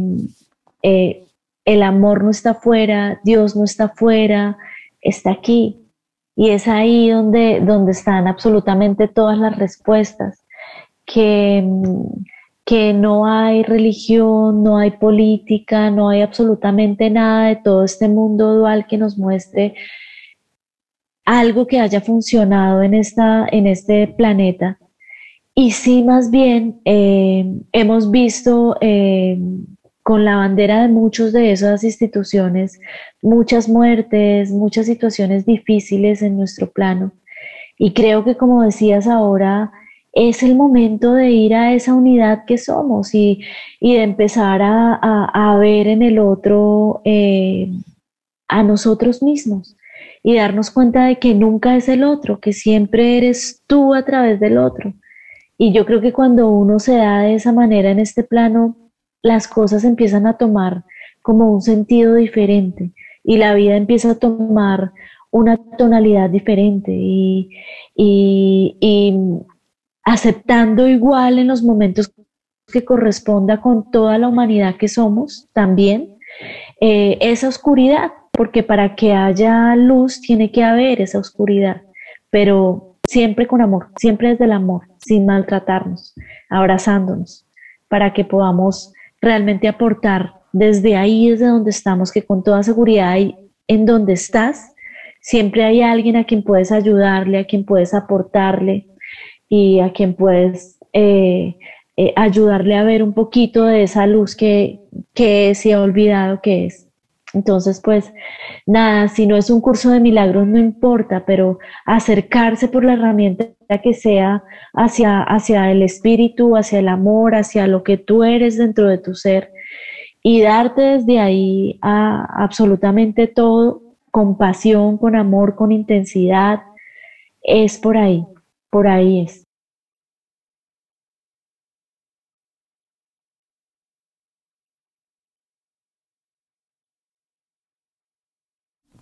eh, el amor no está fuera, Dios no está fuera, está aquí y es ahí donde, donde están absolutamente todas las respuestas, que, que no hay religión, no hay política, no hay absolutamente nada de todo este mundo dual que nos muestre algo que haya funcionado en, esta, en este planeta. Y sí, más bien, eh, hemos visto eh, con la bandera de muchas de esas instituciones, muchas muertes, muchas situaciones difíciles en nuestro plano. Y creo que como decías ahora, es el momento de ir a esa unidad que somos y, de empezar a, ver en el otro eh, a nosotros mismos y darnos cuenta de que nunca es el otro, que siempre eres tú a través del otro. Y yo creo que cuando uno se da de esa manera en este plano, las cosas empiezan a tomar como un sentido diferente y la vida empieza a tomar una tonalidad diferente y, aceptando igual en los momentos que corresponda con toda la humanidad que somos también eh, esa oscuridad, porque para que haya luz tiene que haber esa oscuridad, pero siempre con amor, siempre desde el amor, sin maltratarnos, abrazándonos, para que podamos realmente aportar desde ahí, desde donde estamos, que con toda seguridad hay en donde estás, siempre hay alguien a quien puedes ayudarle, a quien puedes aportarle y a quien puedes eh, eh, ayudarle a ver un poquito de esa luz que, que se ha olvidado que es. Entonces, pues nada, si no es un curso de milagros, no importa, pero acercarse por la herramienta que sea hacia, hacia el espíritu, hacia el amor, hacia lo que tú eres dentro de tu ser y darte desde ahí a absolutamente todo con pasión, con amor, con intensidad, es por ahí, por ahí es.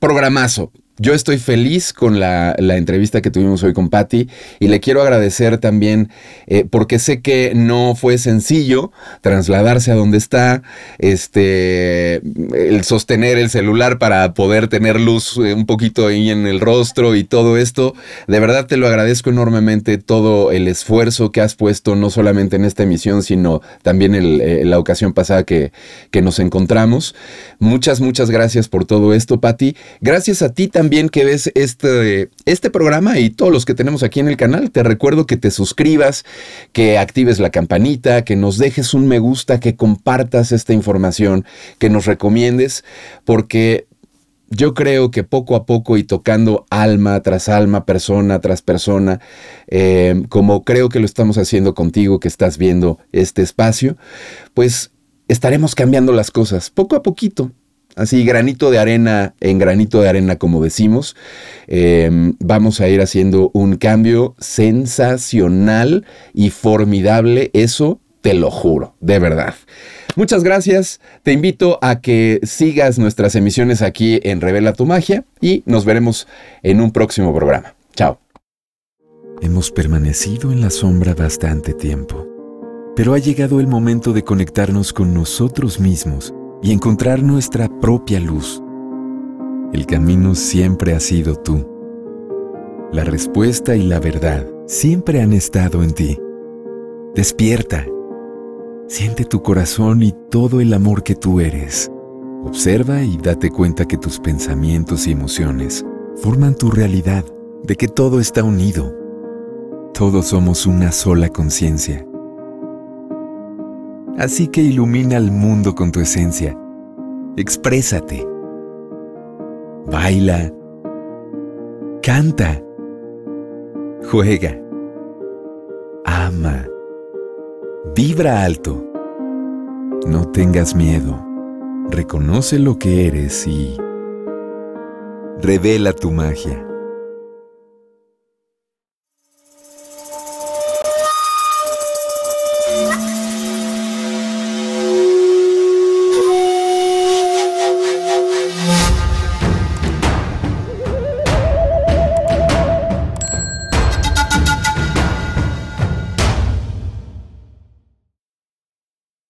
programazo. Yo estoy feliz con la, entrevista que tuvimos hoy con Patti y le quiero agradecer también eh, porque sé que no fue sencillo trasladarse a donde está, este, el sostener el celular para poder tener luz eh, un poquito ahí en el rostro y todo esto. De verdad te lo agradezco enormemente todo el esfuerzo que has puesto no solamente en esta emisión sino también en eh, la ocasión pasada que, que nos encontramos. Muchas, muchas gracias por todo esto, Patti. Gracias a ti también también que ves este, este programa y todos los que tenemos aquí en el canal. Te recuerdo que te suscribas, que actives la campanita, que nos dejes un me gusta, que compartas esta información, que nos recomiendes, porque yo creo que poco a poco y tocando alma tras alma, persona tras persona, eh, como creo que lo estamos haciendo contigo que estás viendo este espacio, pues estaremos cambiando las cosas poco a poquito así granito de arena en granito de arena, como decimos, em, vamos a ir haciendo un cambio sensacional y formidable, eso te lo juro, de verdad. Muchas gracias, te invito a que sigas nuestras emisiones aquí en Revela tu Magia y nos veremos en un próximo programa. Chao.
Hemos permanecido en la sombra bastante tiempo, pero ha llegado el momento de conectarnos con nosotros mismos y encontrar nuestra propia luz. El camino siempre ha sido tú. La respuesta y la verdad siempre han estado en ti. Despierta. Siente tu corazón y todo el amor que tú eres. Observa y date cuenta que tus pensamientos y emociones forman tu realidad, de que todo está unido. Todos somos una sola conciencia Así que ilumina al mundo con tu esencia. Exprésate. Baila. Canta. Juega. Ama. Vibra alto. No tengas miedo. Reconoce lo que eres y revela tu magia.